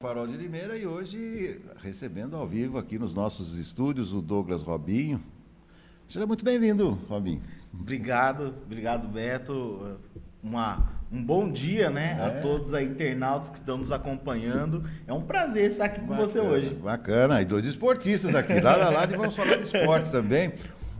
Farol de Limeira e hoje recebendo ao vivo aqui nos nossos estúdios o Douglas Robinho. Seja muito bem-vindo, Robinho. Obrigado, obrigado Beto. Uma, um bom dia né, é. a todos aí internautas que estão nos acompanhando. É um prazer estar aqui com você hoje. Bacana, e dois esportistas aqui, lá, lá, lá, e vamos falar de esportes também.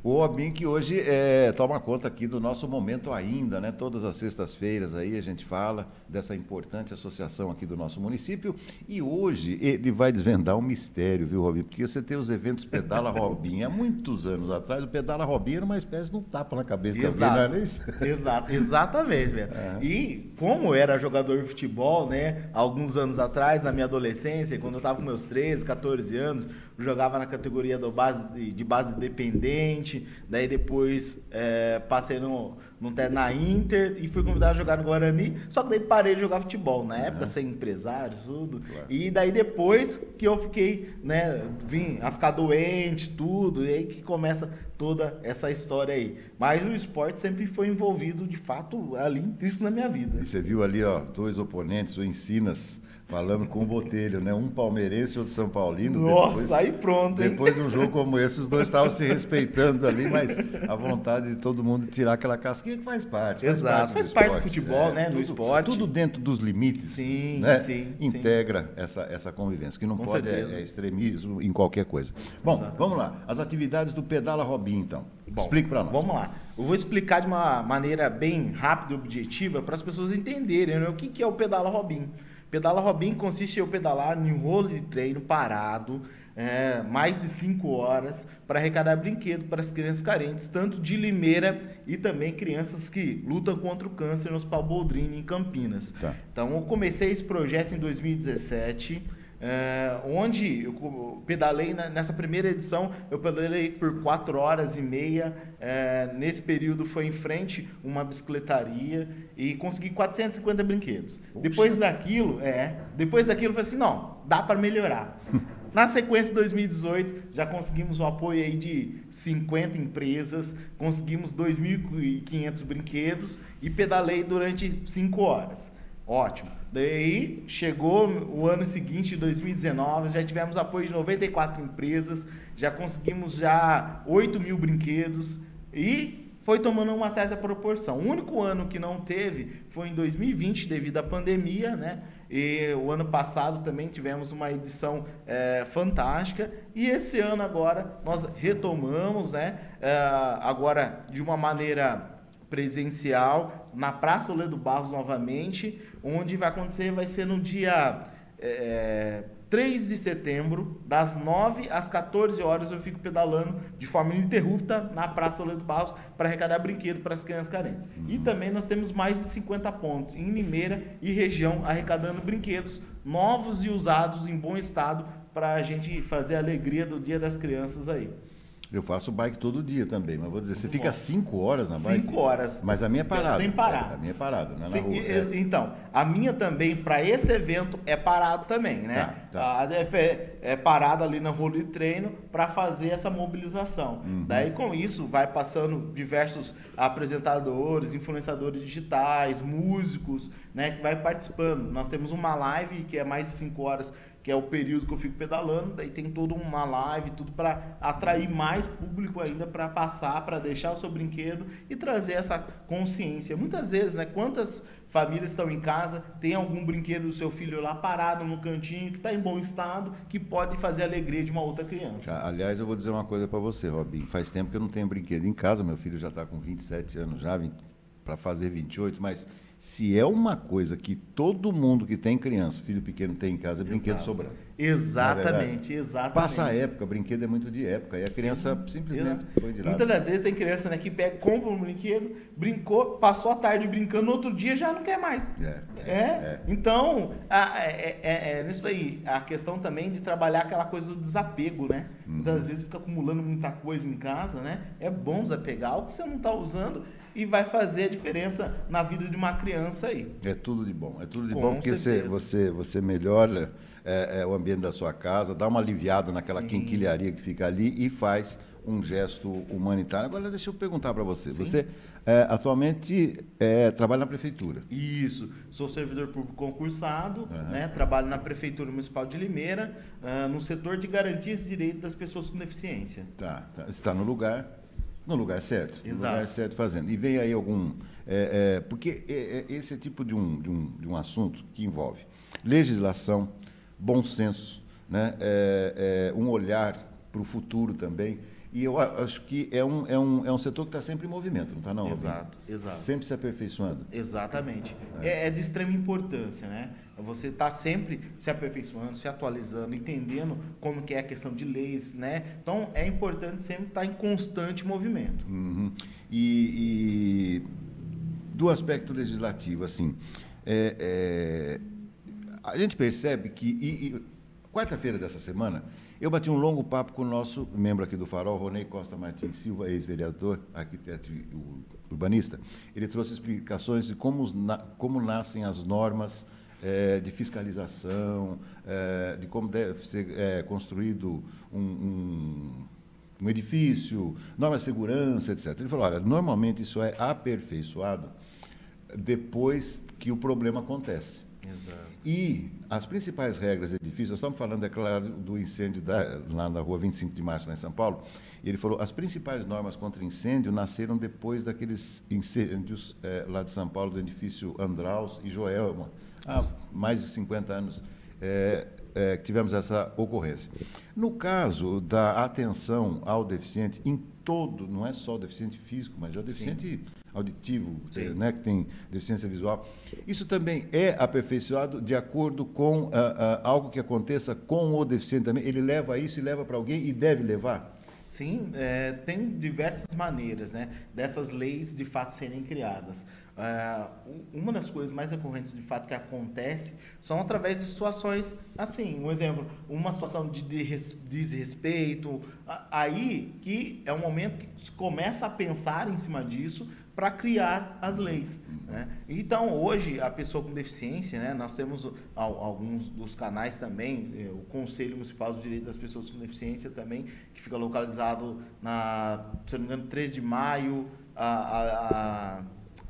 O Obin que hoje é, toma conta aqui do nosso momento ainda, né? Todas as sextas-feiras aí a gente fala dessa importante associação aqui do nosso município. E hoje ele vai desvendar um mistério, viu, Robin? Porque você tem os eventos Pedala Robin. Há muitos anos atrás, o Pedala Robin era uma espécie de um tapa na cabeça Exato. de alguém, não é? Exato, exatamente, velho. É. E como era jogador de futebol, né? Alguns anos atrás, na minha adolescência, quando eu estava com meus 13, 14 anos, jogava na categoria do base, de base dependente, daí depois é, passei no, no, na Inter e fui convidado a jogar no Guarani, só que daí parei de jogar futebol, na época, uhum. sem empresário, tudo. Claro. E daí depois que eu fiquei, né, vim a ficar doente, tudo, e aí que começa toda essa história aí. Mas o esporte sempre foi envolvido, de fato, ali intrínseco na minha vida. E você viu ali, ó, dois oponentes, o Ensinas Falando com o Botelho, né? Um palmeirense e outro São Paulino. Nossa, depois, aí pronto, hein? Depois de um jogo como esse, os dois estavam se respeitando ali, mas a vontade de todo mundo tirar aquela casquinha que faz parte. Faz Exato, parte faz do parte do futebol, é, né? Tudo, no esporte. Tudo dentro dos limites. Sim, né? sim. Integra sim. Essa, essa convivência, que não com pode é, é, extremismo em qualquer coisa. Bom, Exato. vamos lá. As atividades do Pedala Robin, então. Bom, Explique para nós. Vamos lá. Eu vou explicar de uma maneira bem rápida e objetiva para as pessoas entenderem né? o que, que é o Pedala Robin. Pedala Robin consiste em eu pedalar em um rolo de treino parado, é, mais de 5 horas, para arrecadar brinquedo para as crianças carentes, tanto de Limeira e também crianças que lutam contra o câncer no Hospital Boldrini, em Campinas. Tá. Então, eu comecei esse projeto em 2017 é, onde eu pedalei na, nessa primeira edição, eu pedalei por quatro horas e meia. É, nesse período foi em frente uma bicicletaria e consegui 450 brinquedos. Poxa. Depois daquilo, é, depois daquilo eu falei assim, não, dá para melhorar. Na sequência, 2018, já conseguimos o apoio aí de 50 empresas, conseguimos 2.500 brinquedos e pedalei durante 5 horas. Ótimo. Daí chegou o ano seguinte, 2019, já tivemos apoio de 94 empresas, já conseguimos já 8 mil brinquedos e foi tomando uma certa proporção. O único ano que não teve foi em 2020, devido à pandemia, né? E o ano passado também tivemos uma edição é, fantástica. E esse ano agora nós retomamos, né? É, agora de uma maneira presencial na Praça Oledo Barros novamente, onde vai acontecer, vai ser no dia é, 3 de setembro, das 9 às 14 horas, eu fico pedalando de forma ininterrupta na Praça Oledo Barros para arrecadar brinquedo para as crianças carentes. Uhum. E também nós temos mais de 50 pontos em Limeira e região arrecadando brinquedos novos e usados em bom estado para a gente fazer a alegria do Dia das Crianças aí. Eu faço bike todo dia também, mas vou dizer, você fica cinco horas na bike? Cinco horas. Mas a minha é parada. Sem parar. É, a minha é parada, né? Sim, é. Então, a minha também, para esse evento, é parado também, né? Tá, tá. A ADF é, é parada ali na rua de treino para fazer essa mobilização. Uhum. Daí, com isso, vai passando diversos apresentadores, influenciadores digitais, músicos, né? Que vai participando. Nós temos uma live que é mais de cinco horas que é o período que eu fico pedalando, daí tem toda uma live, tudo para atrair mais público ainda para passar, para deixar o seu brinquedo e trazer essa consciência. Muitas vezes, né, quantas famílias estão em casa, tem algum brinquedo do seu filho lá parado no cantinho, que está em bom estado, que pode fazer a alegria de uma outra criança. Aliás, eu vou dizer uma coisa para você, Robin. Faz tempo que eu não tenho brinquedo em casa, meu filho já está com 27 anos já, para fazer 28, mas se é uma coisa que todo mundo que tem criança, filho pequeno tem em casa, é brinquedo Exato. sobrando. Exatamente, é exatamente. Passa a época, brinquedo é muito de época, e a criança simplesmente foi de lado. Muitas das vezes tem criança né, que pega, compra um brinquedo, brincou, passou a tarde brincando, no outro dia já não quer mais. É. é, é. Então, a, é, é, é, nisso aí, a questão também de trabalhar aquela coisa do desapego, né? Uhum. Muitas vezes fica acumulando muita coisa em casa, né? É bom desapegar o que você não está usando e vai fazer a diferença na vida de uma criança aí. É tudo de bom, é tudo de Com bom porque você, você, você melhora é, é, o ambiente da sua casa, dá uma aliviada naquela Sim. quinquilharia que fica ali e faz um gesto humanitário. Agora, deixa eu perguntar para você. Sim. Você é, atualmente é, trabalha na prefeitura? Isso. Sou servidor público concursado, uhum. né? trabalho na Prefeitura Municipal de Limeira, uh, no setor de garantias de direitos das pessoas com deficiência. Tá, tá. Está no lugar, no lugar certo. Exato. No lugar certo fazendo. E vem aí algum... É, é porque é, é, esse é tipo de um, de, um, de um assunto que envolve legislação, bom senso, né? um olhar para o futuro também. E eu acho que é um, é um, é um setor que está sempre em movimento, não está não? Exato, exato. Sempre se aperfeiçoando. Exatamente. É, é, é de extrema importância, né? Você está sempre se aperfeiçoando, se atualizando, entendendo como que é a questão de leis, né? Então é importante sempre estar tá em constante movimento. Uhum. E, e, do aspecto legislativo, assim, é, é, a gente percebe que quarta-feira dessa semana eu bati um longo papo com o nosso membro aqui do Farol, Ronei Costa Martins Silva, ex-vereador, arquiteto e urbanista. Ele trouxe explicações de como, como nascem as normas é, de fiscalização, é, de como deve ser é, construído um, um, um edifício, normas de segurança, etc. Ele falou, olha, normalmente isso é aperfeiçoado depois que o problema acontece. Exato. E as principais regras edifícios, nós estamos falando, é claro, do incêndio da, lá na rua 25 de março, lá em São Paulo, ele falou, as principais normas contra incêndio nasceram depois daqueles incêndios é, lá de São Paulo, do edifício Andraus e Joelma, há mais de 50 anos é, é, que tivemos essa ocorrência. No caso da atenção ao deficiente, em todo, não é só o deficiente físico, mas é o deficiente Sim auditivo, eh, né, que tem deficiência visual. Isso também é aperfeiçoado de acordo com uh, uh, algo que aconteça com o deficiente também. Ele leva isso e leva para alguém e deve levar? Sim, é, tem diversas maneiras né, dessas leis de fato serem criadas. Uh, uma das coisas mais recorrentes de fato que acontece são através de situações assim, um exemplo, uma situação de desrespeito, aí que é um momento que se começa a pensar em cima disso para criar as leis. Né? Então, hoje, a pessoa com deficiência, né, nós temos alguns dos canais também, é, o Conselho Municipal dos Direitos das Pessoas com Deficiência também, que fica localizado na, se não me engano, 3 de maio, a, a, a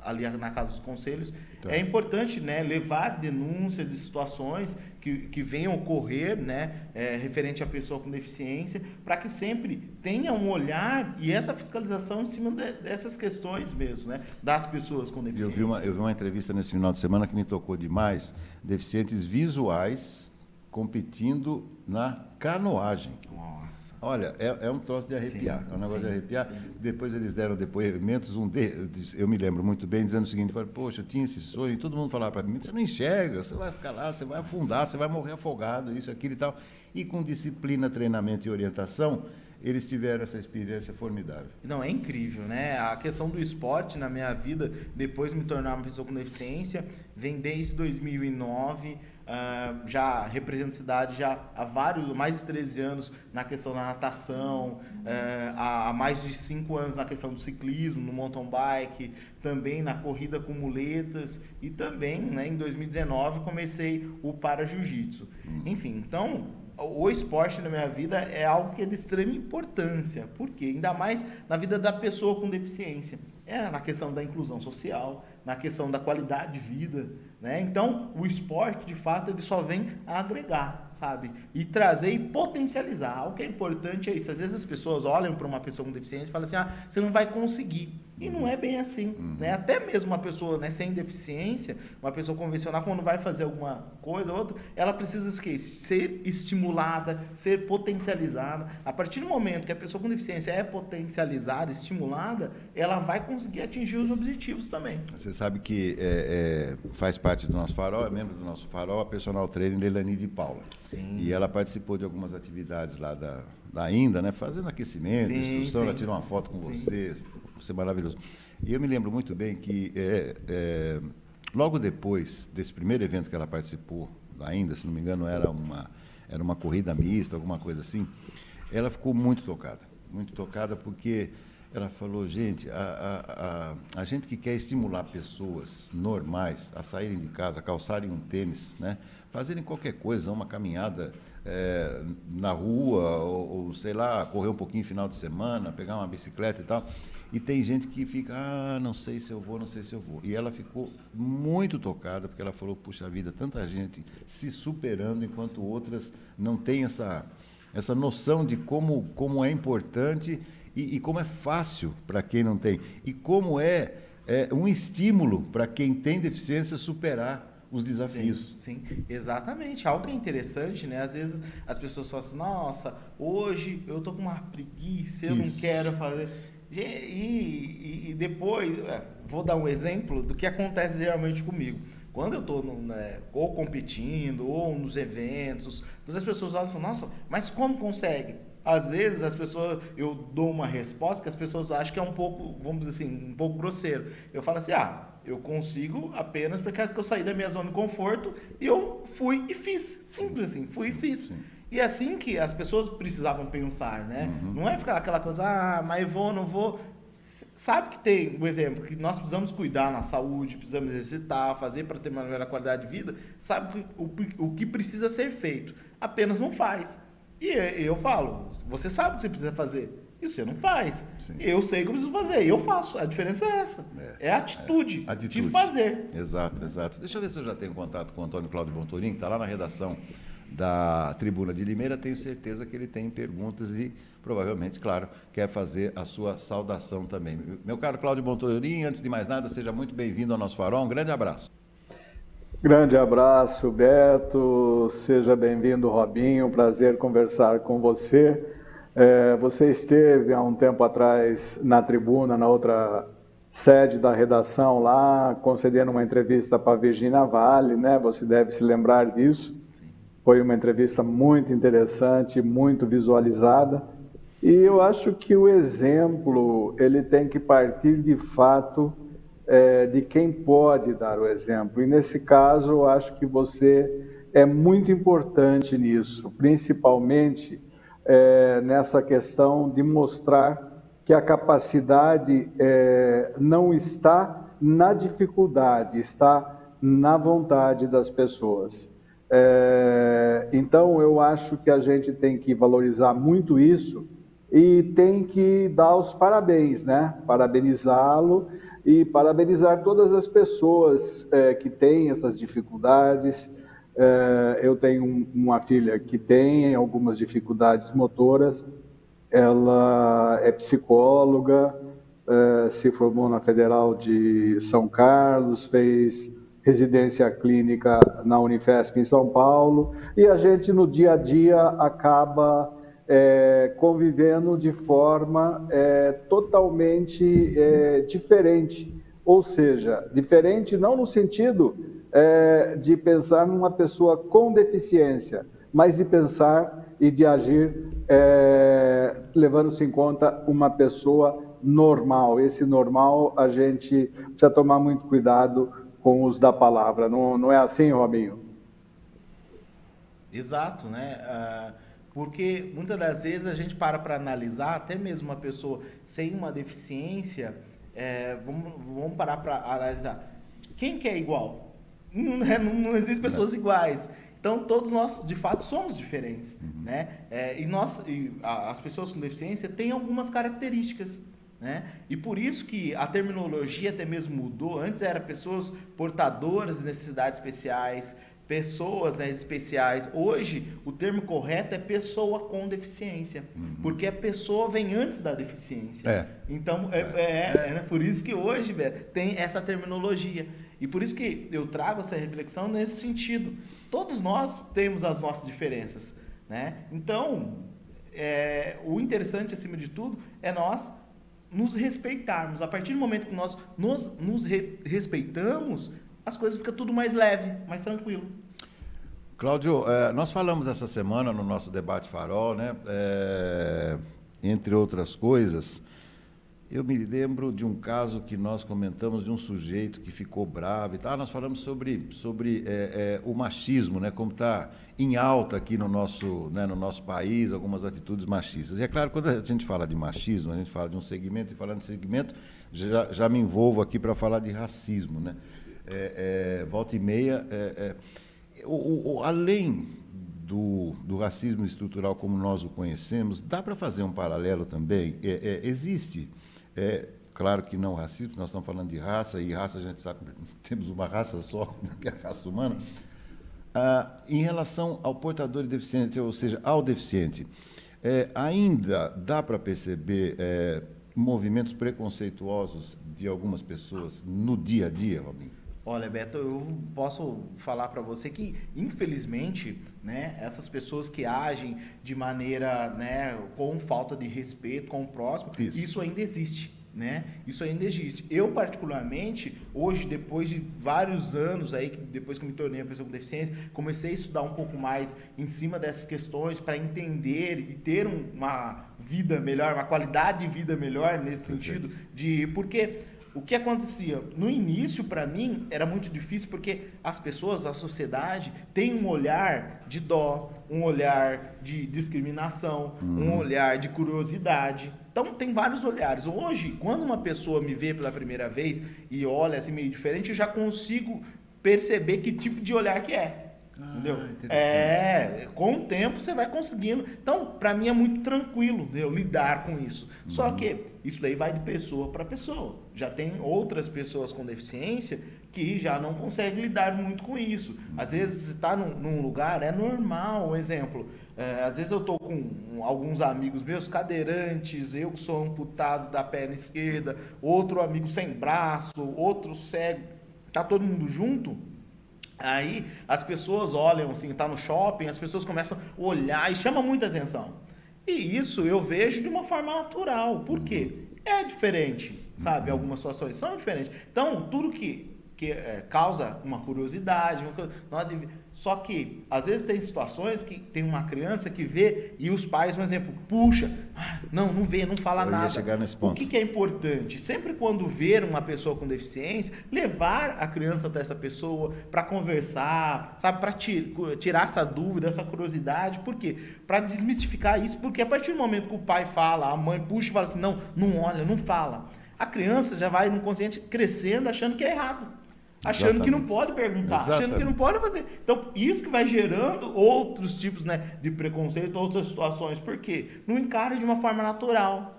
ali na Casa dos Conselhos. Então. É importante né, levar denúncias de situações que, que venham ocorrer né, é, referente à pessoa com deficiência, para que sempre tenha um olhar e essa fiscalização em cima de, dessas questões mesmo, né, das pessoas com deficiência. Eu vi, uma, eu vi uma entrevista nesse final de semana que me tocou demais, deficientes visuais competindo na canoagem. Nossa. Olha, é, é um troço de arrepiar, sim, é um negócio sim, de arrepiar. Sim. Depois eles deram depoimentos, um de, eu me lembro muito bem, dizendo o seguinte, poxa, eu tinha esse sonho, e todo mundo falava para mim, você não enxerga, você vai ficar lá, você vai afundar, você vai morrer afogado, isso, aquilo e tal. E com disciplina, treinamento e orientação, eles tiveram essa experiência formidável. Não, é incrível, né? A questão do esporte na minha vida, depois de me tornar uma pessoa com deficiência, vem desde 2009 Uh, já representa a cidade já há vários, mais de 13 anos na questão da natação, uh, há, há, mais de 5 anos na questão do ciclismo, no mountain bike, também na corrida com muletas e também né, em 2019 comecei o para jiu-jitsu. Hum. Enfim, então o esporte na minha vida é algo que é de extrema importância, porque ainda mais na vida da pessoa com deficiência. É na questão da inclusão social, na questão da qualidade de vida, né? Então, o esporte, de fato, ele só vem agregar, sabe? E trazer e potencializar. O que é importante é isso. Às vezes as pessoas olham para uma pessoa com deficiência e falam assim, ah, você não vai conseguir. E não é bem assim, uhum. né? Até mesmo uma pessoa né, sem deficiência, uma pessoa convencional, quando vai fazer alguma coisa ou outra, ela precisa ser estimulada, ser potencializada. A partir do momento que a pessoa com deficiência é potencializada, estimulada, ela vai conseguir atingir os objetivos também. Você sabe que é, é, faz parte do nosso farol, é membro do nosso farol, a personal trainer Leilani de Paula. Sim. E ela participou de algumas atividades lá da, da ainda, né? Fazendo aquecimento, sim, instrução, sim. ela tirou uma foto com sim. você, você é maravilhoso. E eu me lembro muito bem que é, é, logo depois desse primeiro evento que ela participou, ainda, se não me engano, era uma, era uma corrida mista, alguma coisa assim, ela ficou muito tocada. Muito tocada porque ela falou, gente, a, a, a, a, gente que quer estimular pessoas normais a saírem de casa, calçarem um tênis, né, fazerem qualquer coisa, uma caminhada é, na rua, ou, ou, sei lá, correr um pouquinho final de semana, pegar uma bicicleta e tal. E tem gente que fica, ah, não sei se eu vou, não sei se eu vou. E ela ficou muito tocada, porque ela falou, puxa vida, tanta gente se superando, enquanto outras não têm essa, essa noção de como, como é importante e, e como é fácil para quem não tem. E como é, é um estímulo para quem tem deficiência superar os desafios. Sim, sim, exatamente. Algo que é interessante, né? Às vezes as pessoas falam assim, nossa, hoje eu tô com uma preguiça, eu Isso. não quero fazer. E, e, e depois, é, vou dar um exemplo do que acontece geralmente comigo. Quando eu estou né, ou competindo, ou nos eventos, todas as pessoas olham e falam, nossa, mas como consegue? Às vezes as pessoas, eu dou uma resposta que as pessoas acham que é um pouco, vamos dizer assim, um pouco grosseiro. Eu falo assim, ah, eu consigo apenas porque eu saí da minha zona de conforto e eu fui e fiz. Simples assim, fui e fiz. Sim. E é assim que as pessoas precisavam pensar, né? Uhum. Não é ficar aquela coisa, ah, mas vou, não vou. Sabe que tem, um exemplo, que nós precisamos cuidar na saúde, precisamos exercitar, fazer para ter uma melhor qualidade de vida. Sabe o, o que precisa ser feito. Apenas não faz. E eu falo, você sabe o que você precisa fazer. E você não faz. Sim. Eu sei o que eu preciso fazer, eu faço. A diferença é essa. É, é a atitude, é, atitude, de fazer. Exato, exato. Deixa eu ver se eu já tenho contato com o Antônio Cláudio Bontorim, que está lá na redação da Tribuna de Limeira. Tenho certeza que ele tem perguntas e provavelmente, claro, quer fazer a sua saudação também. Meu caro Cláudio Bontorim, antes de mais nada, seja muito bem-vindo ao nosso farol. Um grande abraço. Grande abraço, Beto. Seja bem-vindo, Robinho. Prazer conversar com você. É, você esteve há um tempo atrás na tribuna, na outra sede da redação lá, concedendo uma entrevista para Virginia Vale, né? Você deve se lembrar disso. Foi uma entrevista muito interessante, muito visualizada. E eu acho que o exemplo ele tem que partir de fato é, de quem pode dar o exemplo. E nesse caso, eu acho que você é muito importante nisso, principalmente é, nessa questão de mostrar que a capacidade é, não está na dificuldade, está na vontade das pessoas. É, então, eu acho que a gente tem que valorizar muito isso e tem que dar os parabéns, né? Parabenizá-lo e parabenizar todas as pessoas é, que têm essas dificuldades, é, eu tenho uma filha que tem algumas dificuldades motoras, ela é psicóloga, é, se formou na Federal de São Carlos, fez residência clínica na Unifesp em São Paulo, e a gente no dia a dia acaba é, convivendo de forma é, totalmente é, diferente. Ou seja, diferente não no sentido é, de pensar numa pessoa com deficiência, mas de pensar e de agir é, levando-se em conta uma pessoa normal. Esse normal a gente precisa tomar muito cuidado com os da palavra. Não, não é assim, Robinho? Exato, né? Uh, porque muitas das vezes a gente para para analisar, até mesmo uma pessoa sem uma deficiência, é, vamos, vamos parar para analisar. Quem que é igual? Não, é, não, não existem pessoas iguais. Então, todos nós, de fato, somos diferentes. Uhum. Né? É, e, nós, e as pessoas com deficiência têm algumas características. Né? E por isso que a terminologia até mesmo mudou. Antes era pessoas portadoras de necessidades especiais, pessoas né, especiais. Hoje, o termo correto é pessoa com deficiência, uhum. porque a pessoa vem antes da deficiência. É. Então, é, é, é, é por isso que hoje Beto, tem essa terminologia. E por isso que eu trago essa reflexão nesse sentido. Todos nós temos as nossas diferenças. Né? Então, é, o interessante, acima de tudo, é nós nos respeitarmos. A partir do momento que nós nos, nos re, respeitamos, as coisas ficam tudo mais leve, mais tranquilo. Cláudio, é, nós falamos essa semana no nosso debate farol, né? É, entre outras coisas, eu me lembro de um caso que nós comentamos de um sujeito que ficou bravo e tal. Nós falamos sobre, sobre é, é, o machismo, né? Como está em alta aqui no nosso, né, no nosso país, algumas atitudes machistas. E é claro, quando a gente fala de machismo, a gente fala de um segmento, e falando de segmento, já, já me envolvo aqui para falar de racismo, né? é, é, volta e meia. É, é, o, o, além do, do, racismo estrutural como nós o conhecemos, dá para fazer um paralelo também? É, é, existe, é, claro que não racismo, nós estamos falando de raça, e raça a gente sabe, temos uma raça só, que é a raça humana. Ah, em relação ao portador de deficiência, ou seja, ao deficiente, é, ainda dá para perceber é, movimentos preconceituosos de algumas pessoas no dia a dia, Robin? Olha, Beto, eu posso falar para você que, infelizmente, né, essas pessoas que agem de maneira, né, com falta de respeito com o próximo, isso, isso ainda existe. Né? Isso ainda existe. Eu, particularmente, hoje, depois de vários anos aí, depois que me tornei uma pessoa com deficiência, comecei a estudar um pouco mais em cima dessas questões para entender e ter uma vida melhor, uma qualidade de vida melhor nesse sentido de porque o que acontecia? No início, para mim, era muito difícil porque as pessoas, a sociedade, tem um olhar de dó, um olhar de discriminação, uhum. um olhar de curiosidade. Então, tem vários olhares. Hoje, quando uma pessoa me vê pela primeira vez e olha assim meio diferente, eu já consigo perceber que tipo de olhar que é. Ah, entendeu? É, com o tempo você vai conseguindo. Então, para mim é muito tranquilo entendeu? lidar com isso. Uhum. Só que isso daí vai de pessoa para pessoa. Já tem outras pessoas com deficiência que já não conseguem lidar muito com isso. Uhum. Às vezes, você está num, num, lugar, é normal, um exemplo. É, às vezes eu estou com alguns amigos meus cadeirantes, eu que sou amputado da perna esquerda, outro amigo sem braço, outro cego. Tá todo mundo junto Aí as pessoas olham assim, tá no shopping, as pessoas começam a olhar e chama muita atenção. E isso eu vejo de uma forma natural. Por quê? É diferente, sabe? Algumas situações são diferentes. Então, tudo que que é, causa uma curiosidade. Uma só que, às vezes, tem situações que tem uma criança que vê e os pais, por exemplo, puxa, ah, não, não vê, não fala Eu nada. Chegar nesse ponto. O que, que, é importante? Sempre quando ver uma pessoa com deficiência, levar a criança até essa pessoa para conversar, sabe, para tirar essa dúvida, essa curiosidade. Por quê? Para desmistificar isso, porque a partir do momento que o pai fala, a mãe puxa e fala assim, não, não olha, não fala. A criança já vai no consciente crescendo achando que é errado achando Exatamente. que não pode perguntar, Exatamente. achando que não pode fazer. Então, isso que vai gerando outros tipos né, de preconceito, outras situações. Por quê? Não encara de uma forma natural.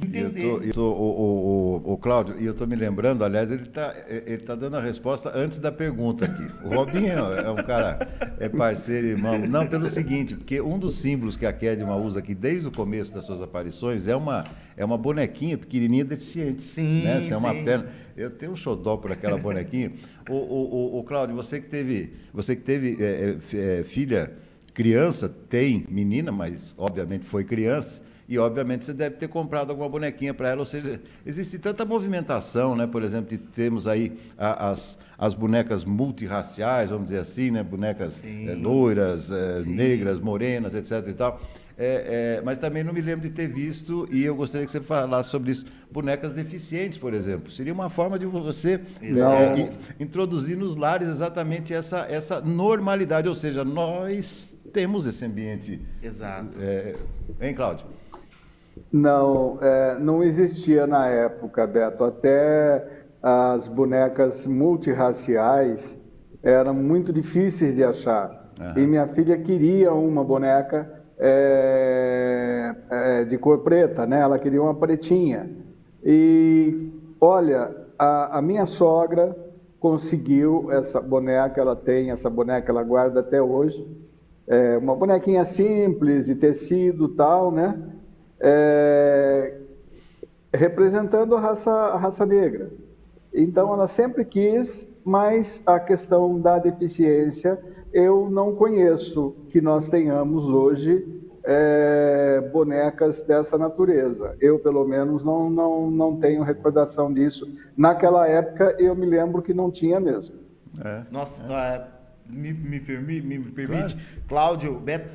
Entender. Eu tô, eu tô, o, o, o, Cláudio, e eu estou me lembrando, aliás, ele está ele tá dando a resposta antes da pergunta aqui. O Robinho é um cara, é parceiro, irmão. Não, pelo seguinte, porque um dos símbolos que a Kedma usa aqui desde o começo das suas aparições é uma, é uma bonequinha pequenininha deficiente. Sim, né? é uma perna. Eu tenho um xodó por aquela bonequinha. o, o, o, Cláudio, você que teve, você que teve é, é, filha, criança, tem menina, mas obviamente foi criança e obviamente você deve ter comprado alguma bonequinha para ela, ou seja, existe tanta movimentação, né? Por exemplo, temos aí a, as, as bonecas multirraciais, vamos dizer assim, né? Bonecas é, loiras, é, negras, morenas, etc. e tal. É, é, mas também não me lembro de ter visto, e eu gostaria que você falasse sobre isso, bonecas deficientes, por exemplo. Seria uma forma de você é, introduzir nos lares exatamente essa, essa normalidade, ou seja, nós temos esse ambiente. Exato. É, hein, Cláudio? Não, é, não existia na época, Beto. Até as bonecas multirraciais eram muito difíceis de achar. Uhum. E minha filha queria uma boneca é, é, de cor preta, né? Ela queria uma pretinha. E olha, a, a minha sogra conseguiu essa boneca, ela tem essa boneca, ela guarda até hoje. É uma bonequinha simples, de tecido tal, né? É, representando a raça, a raça negra. Então, ela sempre quis, mas a questão da deficiência, eu não conheço que nós tenhamos hoje é, bonecas dessa natureza. Eu, pelo menos, não, não, não tenho recordação disso. Naquela época, eu me lembro que não tinha mesmo. É. Nossa, é. me, me, permi, me, permite, claro. Cláudio, Beto,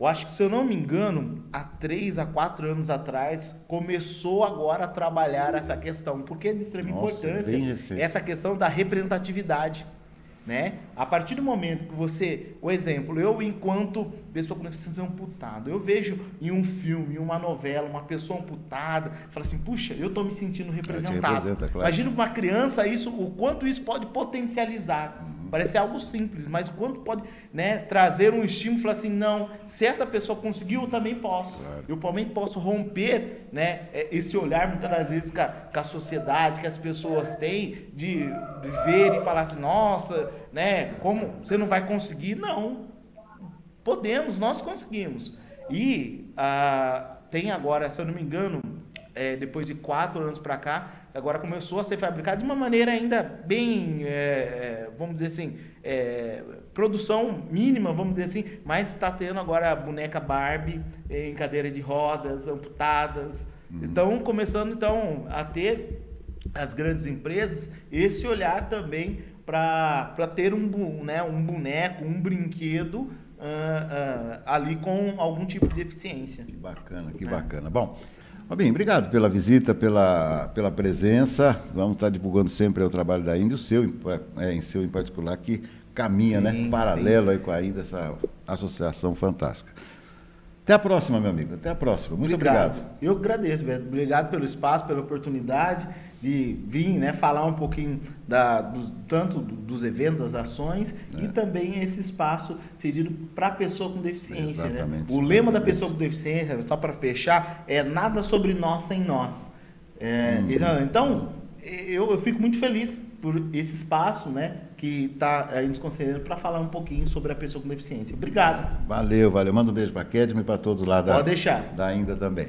eu acho que, se eu não me engano, há três a quatro anos atrás, começou agora a trabalhar essa questão, porque é de extrema Nossa, importância essa questão da representatividade. Né? A partir do momento que você, o exemplo, eu enquanto pessoa com deficiência amputada, eu vejo em um filme, em uma novela, uma pessoa amputada, fala assim, puxa, eu estou me sentindo representado. Claro. Imagina uma criança isso, o quanto isso pode potencializar. Parece algo simples, mas quanto pode né, trazer um estímulo e falar assim, não, se essa pessoa conseguiu, eu também posso. Claro. Eu também posso romper né, é, esse olhar, muitas das vezes, com a, a sociedade, que as pessoas têm, de, de ver e falar assim, nossa, né, como você não vai conseguir? Não. Podemos, nós conseguimos. E ah, tem agora, se eu não me engano, é, depois de quatro anos para cá, agora começou a ser fabricado de uma maneira ainda bem, é, é, vamos dizer assim, é, produção mínima, vamos dizer assim, mas está tendo agora a boneca Barbie em cadeira de rodas, amputadas. Uhum. Estão começando então a ter as grandes empresas esse olhar também para ter um, né, um boneco, um brinquedo uh, uh, ali com algum tipo de deficiência. Que bacana, que é. bacana. Bom, Fabinho, obrigado pela visita, pela, pela presença. Vamos estar divulgando sempre o trabalho da Índia, o seu, é, em seu em particular, que caminha, né, sim, né? Paralelo sim. aí com a Índia, essa associação fantástica. Até a próxima, meu amigo. Até a próxima. Muito obrigado. obrigado. Eu agradeço, Beto. Obrigado pelo espaço, pela oportunidade de vir, né, falar um pouquinho da, do, tanto dos eventos, das ações é. e também esse espaço cedido para a pessoa com deficiência. Né? Exatamente. O lema da pessoa com deficiência, só para fechar, é nada sobre nós sem nós. É, hum. Então, eu, eu fico muito feliz por esse espaço, né, que está aí nos concedendo para falar um pouquinho sobre a pessoa com deficiência. Obrigado. Valeu, valeu. Manda um beijo para a Kedma e para todos lá da, Pode deixar. da Ainda também.